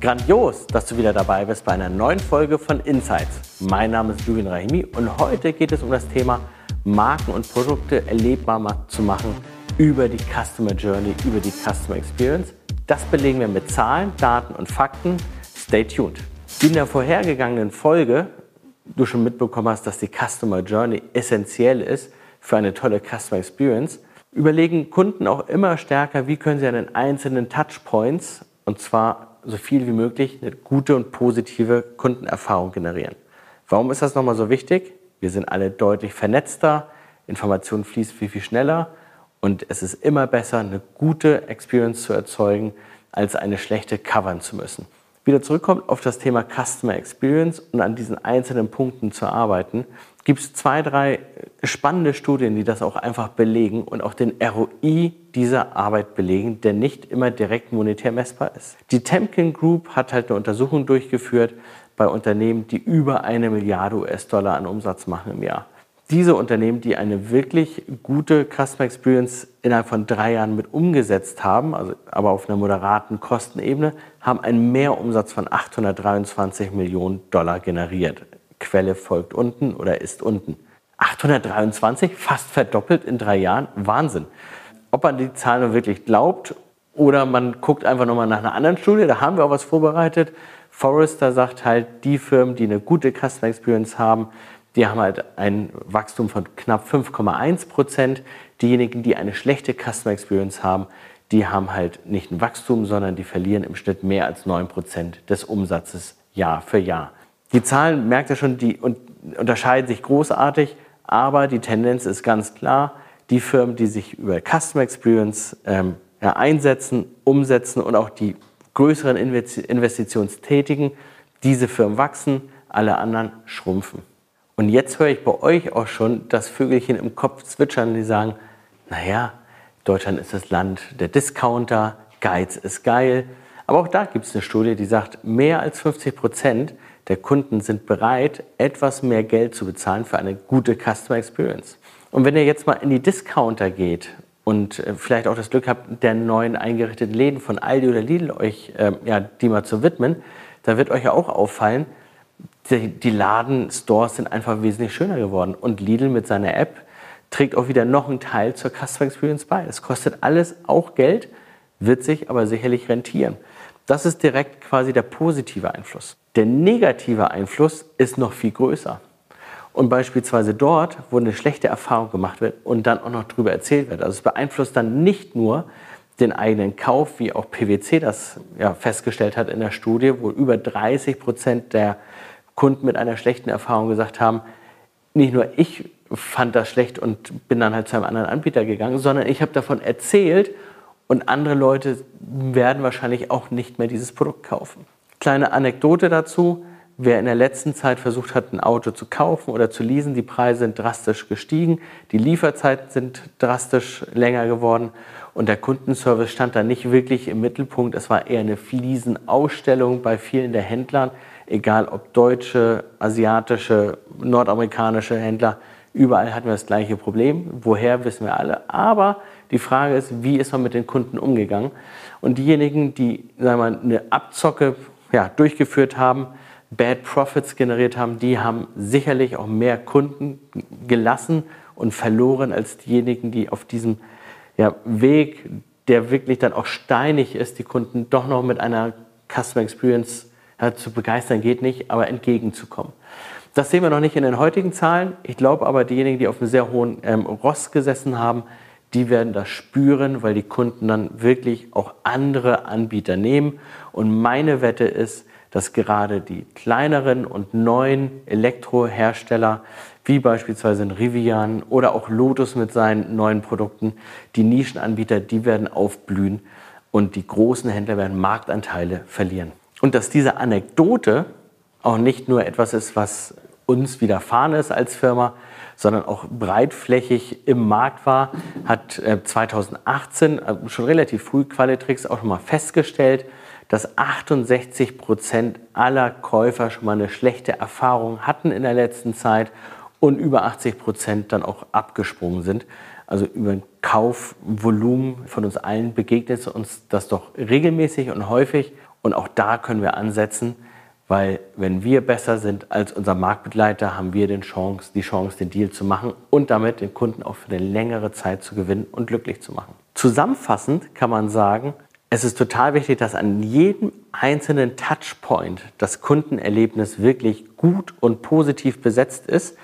Grandios, dass du wieder dabei bist bei einer neuen Folge von Insights. Mein Name ist Julian Rahimi und heute geht es um das Thema Marken und Produkte erlebbar zu machen über die Customer Journey, über die Customer Experience. Das belegen wir mit Zahlen, Daten und Fakten. Stay tuned. In der vorhergegangenen Folge du schon mitbekommen hast, dass die Customer Journey essentiell ist für eine tolle Customer Experience, überlegen Kunden auch immer stärker, wie können sie an den einzelnen Touchpoints, und zwar so viel wie möglich, eine gute und positive Kundenerfahrung generieren. Warum ist das nochmal so wichtig? Wir sind alle deutlich vernetzter, Information fließt viel, viel schneller und es ist immer besser, eine gute Experience zu erzeugen, als eine schlechte covern zu müssen wieder zurückkommt auf das Thema Customer Experience und an diesen einzelnen Punkten zu arbeiten, gibt es zwei, drei spannende Studien, die das auch einfach belegen und auch den ROI dieser Arbeit belegen, der nicht immer direkt monetär messbar ist. Die Temkin Group hat halt eine Untersuchung durchgeführt bei Unternehmen, die über eine Milliarde US-Dollar an Umsatz machen im Jahr diese Unternehmen, die eine wirklich gute Customer Experience innerhalb von drei Jahren mit umgesetzt haben, also aber auf einer moderaten Kostenebene, haben einen Mehrumsatz von 823 Millionen Dollar generiert. Quelle folgt unten oder ist unten. 823, fast verdoppelt in drei Jahren, Wahnsinn. Ob man die Zahlen wirklich glaubt oder man guckt einfach nochmal nach einer anderen Studie, da haben wir auch was vorbereitet. Forrester sagt halt, die Firmen, die eine gute Customer Experience haben, die haben halt ein Wachstum von knapp 5,1 Prozent. Diejenigen, die eine schlechte Customer Experience haben, die haben halt nicht ein Wachstum, sondern die verlieren im Schnitt mehr als 9 Prozent des Umsatzes Jahr für Jahr. Die Zahlen, merkt ihr schon, die unterscheiden sich großartig, aber die Tendenz ist ganz klar, die Firmen, die sich über Customer Experience ähm, ja, einsetzen, umsetzen und auch die größeren Investitionen tätigen, diese Firmen wachsen, alle anderen schrumpfen. Und jetzt höre ich bei euch auch schon das Vögelchen im Kopf zwitschern, die sagen, naja, Deutschland ist das Land der Discounter, Geiz ist geil. Aber auch da gibt es eine Studie, die sagt, mehr als 50 Prozent der Kunden sind bereit, etwas mehr Geld zu bezahlen für eine gute Customer Experience. Und wenn ihr jetzt mal in die Discounter geht und äh, vielleicht auch das Glück habt, der neuen eingerichteten Läden von Aldi oder Lidl euch äh, ja, die mal zu widmen, da wird euch ja auch auffallen, die, die Ladenstores sind einfach wesentlich schöner geworden. Und Lidl mit seiner App trägt auch wieder noch einen Teil zur Customer Experience bei. Es kostet alles auch Geld, wird sich aber sicherlich rentieren. Das ist direkt quasi der positive Einfluss. Der negative Einfluss ist noch viel größer. Und beispielsweise dort, wo eine schlechte Erfahrung gemacht wird und dann auch noch darüber erzählt wird. Also es beeinflusst dann nicht nur den eigenen Kauf, wie auch PwC das ja, festgestellt hat in der Studie, wo über 30 Prozent der Kunden mit einer schlechten Erfahrung gesagt haben, nicht nur ich fand das schlecht und bin dann halt zu einem anderen Anbieter gegangen, sondern ich habe davon erzählt und andere Leute werden wahrscheinlich auch nicht mehr dieses Produkt kaufen. Kleine Anekdote dazu. Wer in der letzten Zeit versucht hat, ein Auto zu kaufen oder zu leasen, die Preise sind drastisch gestiegen, die Lieferzeiten sind drastisch länger geworden und der Kundenservice stand da nicht wirklich im Mittelpunkt. Es war eher eine Fliesenausstellung bei vielen der Händlern egal ob deutsche, asiatische, nordamerikanische Händler, überall hatten wir das gleiche Problem. Woher wissen wir alle. Aber die Frage ist, wie ist man mit den Kunden umgegangen? Und diejenigen, die sagen wir, eine Abzocke ja, durchgeführt haben, Bad Profits generiert haben, die haben sicherlich auch mehr Kunden gelassen und verloren als diejenigen, die auf diesem ja, Weg, der wirklich dann auch steinig ist, die Kunden doch noch mit einer Customer Experience ja, zu begeistern geht nicht, aber entgegenzukommen. Das sehen wir noch nicht in den heutigen Zahlen. Ich glaube aber, diejenigen, die auf einem sehr hohen ähm, Ross gesessen haben, die werden das spüren, weil die Kunden dann wirklich auch andere Anbieter nehmen. Und meine Wette ist, dass gerade die kleineren und neuen Elektrohersteller, wie beispielsweise ein Rivian oder auch Lotus mit seinen neuen Produkten, die Nischenanbieter, die werden aufblühen und die großen Händler werden Marktanteile verlieren. Und dass diese Anekdote auch nicht nur etwas ist, was uns widerfahren ist als Firma, sondern auch breitflächig im Markt war, hat 2018 äh, äh, schon relativ früh Qualitrix auch schon mal festgestellt, dass 68 Prozent aller Käufer schon mal eine schlechte Erfahrung hatten in der letzten Zeit und über 80 Prozent dann auch abgesprungen sind. Also über ein Kaufvolumen von uns allen begegnet uns das doch regelmäßig und häufig. Und auch da können wir ansetzen, weil wenn wir besser sind als unser Marktbegleiter, haben wir den Chance, die Chance, den Deal zu machen und damit den Kunden auch für eine längere Zeit zu gewinnen und glücklich zu machen. Zusammenfassend kann man sagen, es ist total wichtig, dass an jedem einzelnen Touchpoint das Kundenerlebnis wirklich gut und positiv besetzt ist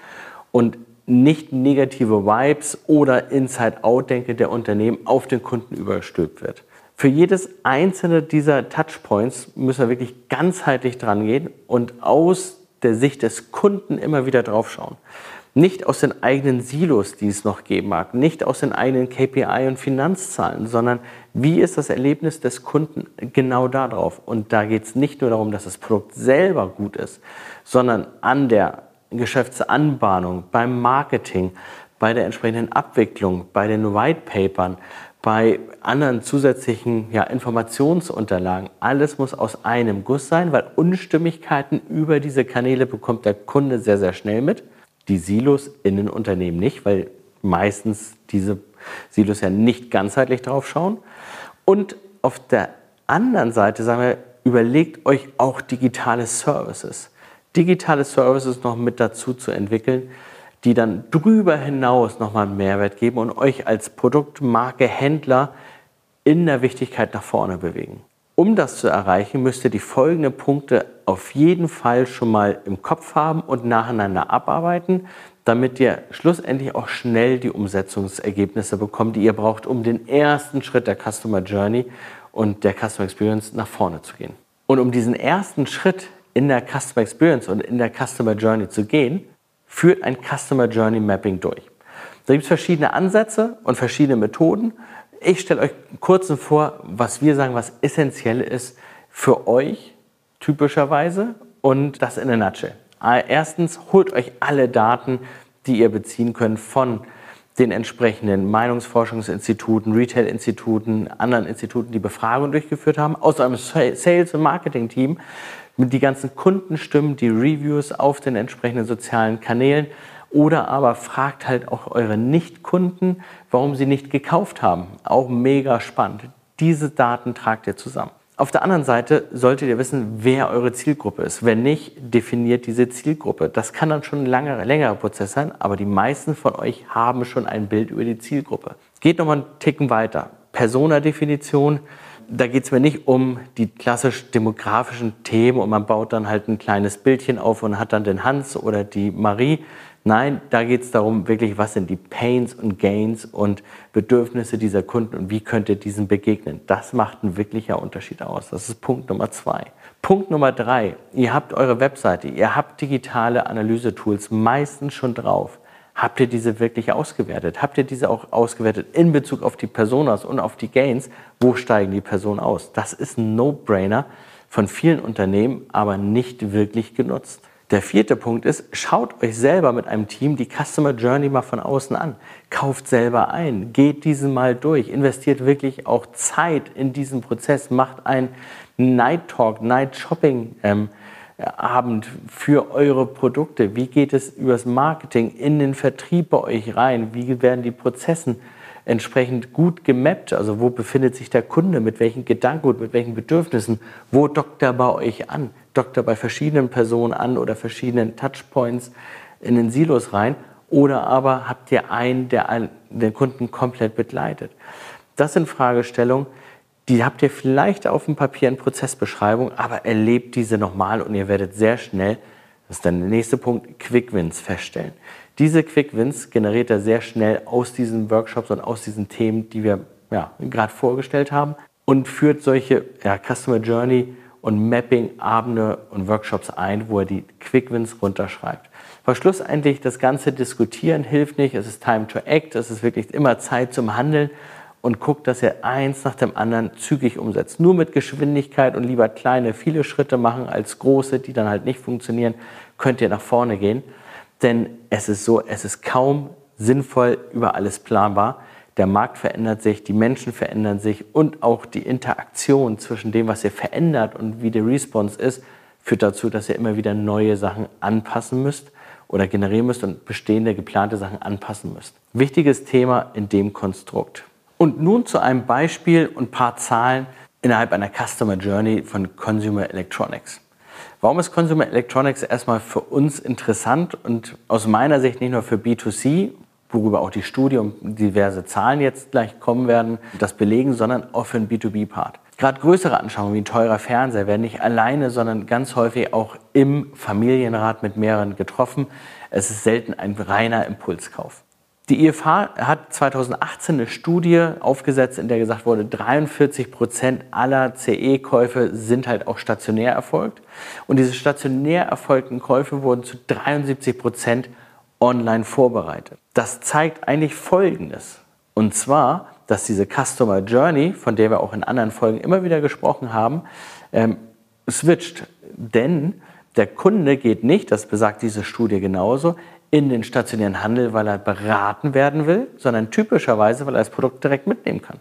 und nicht negative Vibes oder Inside-Out-Denke der Unternehmen auf den Kunden überstülpt wird. Für jedes einzelne dieser Touchpoints müssen wir wirklich ganzheitlich dran gehen und aus der Sicht des Kunden immer wieder drauf schauen. Nicht aus den eigenen Silos, die es noch geben mag, nicht aus den eigenen KPI und Finanzzahlen, sondern wie ist das Erlebnis des Kunden genau darauf? Und da geht es nicht nur darum, dass das Produkt selber gut ist, sondern an der Geschäftsanbahnung, beim Marketing, bei der entsprechenden Abwicklung, bei den White Papern, bei anderen zusätzlichen ja, Informationsunterlagen. Alles muss aus einem Guss sein, weil Unstimmigkeiten über diese Kanäle bekommt der Kunde sehr, sehr schnell mit. Die Silos in den Unternehmen nicht, weil meistens diese Silos ja nicht ganzheitlich drauf schauen. Und auf der anderen Seite sagen wir, überlegt euch auch digitale Services digitale Services noch mit dazu zu entwickeln, die dann drüber hinaus nochmal einen Mehrwert geben und euch als Produktmarke Händler in der Wichtigkeit nach vorne bewegen. Um das zu erreichen, müsst ihr die folgenden Punkte auf jeden Fall schon mal im Kopf haben und nacheinander abarbeiten, damit ihr schlussendlich auch schnell die Umsetzungsergebnisse bekommt, die ihr braucht, um den ersten Schritt der Customer Journey und der Customer Experience nach vorne zu gehen. Und um diesen ersten Schritt in der Customer Experience und in der Customer Journey zu gehen, führt ein Customer Journey Mapping durch. Da gibt es verschiedene Ansätze und verschiedene Methoden. Ich stelle euch kurz vor, was wir sagen, was essentiell ist für euch typischerweise und das in der Nutshell. Erstens, holt euch alle Daten, die ihr beziehen könnt von den entsprechenden Meinungsforschungsinstituten, Retail-Instituten, anderen Instituten, die Befragungen durchgeführt haben, aus einem Sales- und Marketing-Team, die ganzen Kundenstimmen, die Reviews auf den entsprechenden sozialen Kanälen oder aber fragt halt auch eure Nicht-Kunden, warum sie nicht gekauft haben. Auch mega spannend. Diese Daten tragt ihr zusammen. Auf der anderen Seite solltet ihr wissen, wer eure Zielgruppe ist. Wenn nicht, definiert diese Zielgruppe. Das kann dann schon ein langer, längerer Prozess sein, aber die meisten von euch haben schon ein Bild über die Zielgruppe. Geht nochmal einen Ticken weiter. Persona-Definition da geht es mir nicht um die klassisch demografischen Themen und man baut dann halt ein kleines Bildchen auf und hat dann den Hans oder die Marie. Nein, da geht es darum, wirklich, was sind die Pains und Gains und Bedürfnisse dieser Kunden und wie könnt ihr diesen begegnen. Das macht einen wirklicher Unterschied aus. Das ist Punkt Nummer zwei. Punkt Nummer drei, ihr habt eure Webseite, ihr habt digitale Analysetools meistens schon drauf. Habt ihr diese wirklich ausgewertet? Habt ihr diese auch ausgewertet in Bezug auf die Personas und auf die Gains? Wo steigen die Personen aus? Das ist ein No-Brainer von vielen Unternehmen, aber nicht wirklich genutzt. Der vierte Punkt ist, schaut euch selber mit einem Team die Customer Journey mal von außen an. Kauft selber ein, geht diesen mal durch, investiert wirklich auch Zeit in diesen Prozess, macht ein Night Talk, Night Shopping. Ähm, Abend für eure Produkte? Wie geht es übers Marketing in den Vertrieb bei euch rein? Wie werden die Prozessen entsprechend gut gemappt? Also wo befindet sich der Kunde? Mit welchen Gedanken mit welchen Bedürfnissen? Wo dockt er bei euch an? Dockt er bei verschiedenen Personen an oder verschiedenen Touchpoints in den Silos rein? Oder aber habt ihr einen, der den Kunden komplett begleitet? Das sind Fragestellungen, die habt ihr vielleicht auf dem Papier in Prozessbeschreibung, aber erlebt diese nochmal und ihr werdet sehr schnell, das ist dann der nächste Punkt, Quick Wins feststellen. Diese Quick Wins generiert er sehr schnell aus diesen Workshops und aus diesen Themen, die wir ja, gerade vorgestellt haben und führt solche ja, Customer Journey und Mapping-Abende und Workshops ein, wo er die Quick Wins runterschreibt. Weil schlussendlich das ganze Diskutieren hilft nicht, es ist Time to Act, es ist wirklich immer Zeit zum Handeln und guckt, dass ihr eins nach dem anderen zügig umsetzt. Nur mit Geschwindigkeit und lieber kleine, viele Schritte machen als große, die dann halt nicht funktionieren, könnt ihr nach vorne gehen. Denn es ist so, es ist kaum sinnvoll über alles planbar. Der Markt verändert sich, die Menschen verändern sich und auch die Interaktion zwischen dem, was ihr verändert und wie der Response ist, führt dazu, dass ihr immer wieder neue Sachen anpassen müsst oder generieren müsst und bestehende, geplante Sachen anpassen müsst. Wichtiges Thema in dem Konstrukt. Und nun zu einem Beispiel und ein paar Zahlen, innerhalb einer Customer Journey von Consumer Electronics. Warum ist Consumer Electronics erstmal für uns interessant und aus meiner Sicht nicht nur für B2C, worüber auch die Studie und diverse Zahlen jetzt gleich kommen werden, das belegen, sondern auch für den B2B-Part. Gerade größere Anschauungen wie ein teurer Fernseher werden nicht alleine, sondern ganz häufig auch im Familienrat mit mehreren getroffen. Es ist selten ein reiner Impulskauf. Die IFH hat 2018 eine Studie aufgesetzt, in der gesagt wurde, 43 Prozent aller CE-Käufe sind halt auch stationär erfolgt. Und diese stationär erfolgten Käufe wurden zu 73 Prozent online vorbereitet. Das zeigt eigentlich Folgendes. Und zwar, dass diese Customer Journey, von der wir auch in anderen Folgen immer wieder gesprochen haben, ähm, switcht. Denn der Kunde geht nicht, das besagt diese Studie genauso, in den stationären Handel, weil er beraten werden will, sondern typischerweise, weil er das Produkt direkt mitnehmen kann.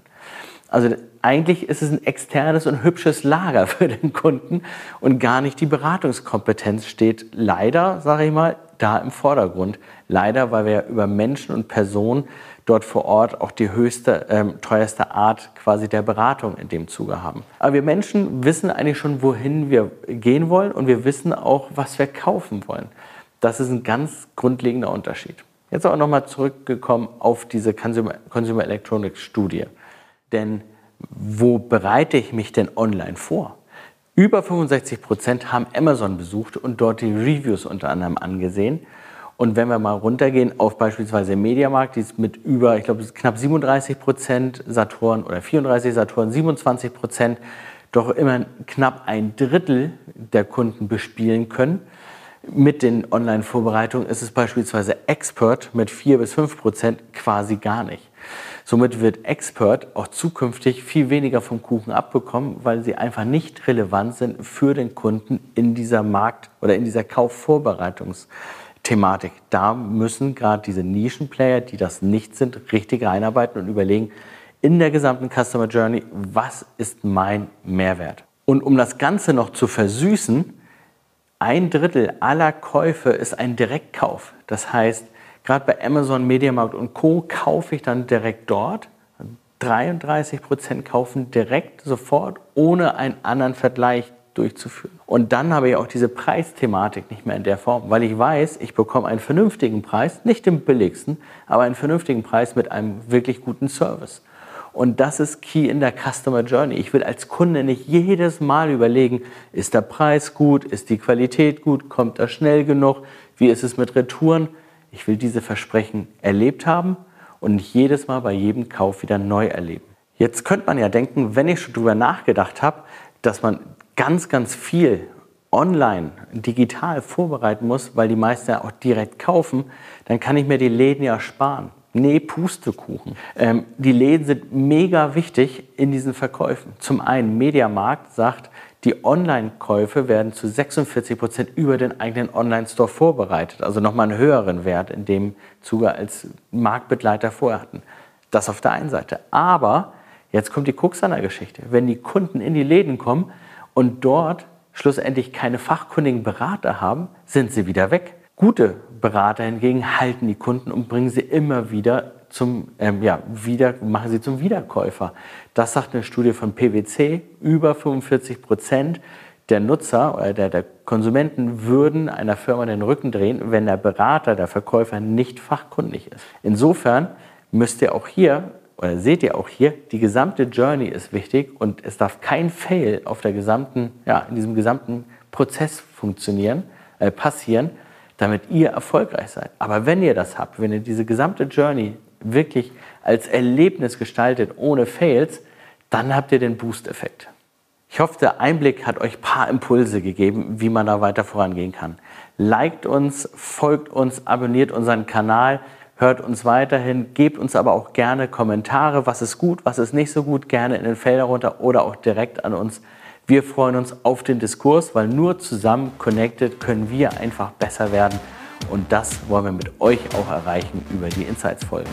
Also eigentlich ist es ein externes und hübsches Lager für den Kunden und gar nicht die Beratungskompetenz steht leider, sage ich mal, da im Vordergrund. Leider, weil wir über Menschen und Personen dort vor Ort auch die höchste, ähm, teuerste Art quasi der Beratung in dem Zuge haben. Aber wir Menschen wissen eigentlich schon, wohin wir gehen wollen und wir wissen auch, was wir kaufen wollen. Das ist ein ganz grundlegender Unterschied. Jetzt aber nochmal zurückgekommen auf diese Consumer, Consumer Electronics Studie. Denn wo bereite ich mich denn online vor? Über 65 Prozent haben Amazon besucht und dort die Reviews unter anderem angesehen. Und wenn wir mal runtergehen auf beispielsweise Mediamarkt, die ist mit über, ich glaube, knapp 37 Prozent Saturn oder 34 Saturn, 27 Prozent, doch immer knapp ein Drittel der Kunden bespielen können mit den Online-Vorbereitungen ist es beispielsweise Expert mit 4 bis 5 Prozent quasi gar nicht. Somit wird Expert auch zukünftig viel weniger vom Kuchen abbekommen, weil sie einfach nicht relevant sind für den Kunden in dieser Markt- oder in dieser Kaufvorbereitungsthematik. Da müssen gerade diese Nischenplayer, die das nicht sind, richtig reinarbeiten und überlegen, in der gesamten Customer Journey, was ist mein Mehrwert? Und um das Ganze noch zu versüßen, ein Drittel aller Käufe ist ein Direktkauf. Das heißt, gerade bei Amazon, Mediamarkt und Co. kaufe ich dann direkt dort. 33 Prozent kaufen direkt sofort, ohne einen anderen Vergleich durchzuführen. Und dann habe ich auch diese Preisthematik nicht mehr in der Form, weil ich weiß, ich bekomme einen vernünftigen Preis, nicht den billigsten, aber einen vernünftigen Preis mit einem wirklich guten Service. Und das ist key in der Customer Journey. Ich will als Kunde nicht jedes Mal überlegen, ist der Preis gut, ist die Qualität gut, kommt er schnell genug, wie ist es mit Retouren. Ich will diese Versprechen erlebt haben und nicht jedes Mal bei jedem Kauf wieder neu erleben. Jetzt könnte man ja denken, wenn ich schon darüber nachgedacht habe, dass man ganz, ganz viel online, digital vorbereiten muss, weil die meisten ja auch direkt kaufen, dann kann ich mir die Läden ja sparen. Nee, Pustekuchen. Ähm, die Läden sind mega wichtig in diesen Verkäufen. Zum einen, Mediamarkt sagt, die Online-Käufe werden zu 46 Prozent über den eigenen Online-Store vorbereitet. Also nochmal einen höheren Wert in dem Zuge als Marktbegleiter vorher hatten. Das auf der einen Seite. Aber jetzt kommt die Krux an der Geschichte. Wenn die Kunden in die Läden kommen und dort schlussendlich keine fachkundigen Berater haben, sind sie wieder weg. Gute Berater hingegen halten die Kunden und bringen sie immer wieder zum, ähm, ja, wieder, machen sie zum Wiederkäufer. Das sagt eine Studie von PwC. Über 45 Prozent der Nutzer oder der, der Konsumenten würden einer Firma den Rücken drehen, wenn der Berater, der Verkäufer nicht fachkundig ist. Insofern müsst ihr auch hier oder seht ihr auch hier, die gesamte Journey ist wichtig und es darf kein Fail auf der gesamten, ja, in diesem gesamten Prozess funktionieren, äh, passieren, damit ihr erfolgreich seid. Aber wenn ihr das habt, wenn ihr diese gesamte Journey wirklich als Erlebnis gestaltet, ohne Fails, dann habt ihr den Boost-Effekt. Ich hoffe, der Einblick hat euch ein paar Impulse gegeben, wie man da weiter vorangehen kann. Liked uns, folgt uns, abonniert unseren Kanal, hört uns weiterhin, gebt uns aber auch gerne Kommentare, was ist gut, was ist nicht so gut, gerne in den Felder runter oder auch direkt an uns wir freuen uns auf den Diskurs, weil nur zusammen connected können wir einfach besser werden. Und das wollen wir mit euch auch erreichen über die Insights-Folgen.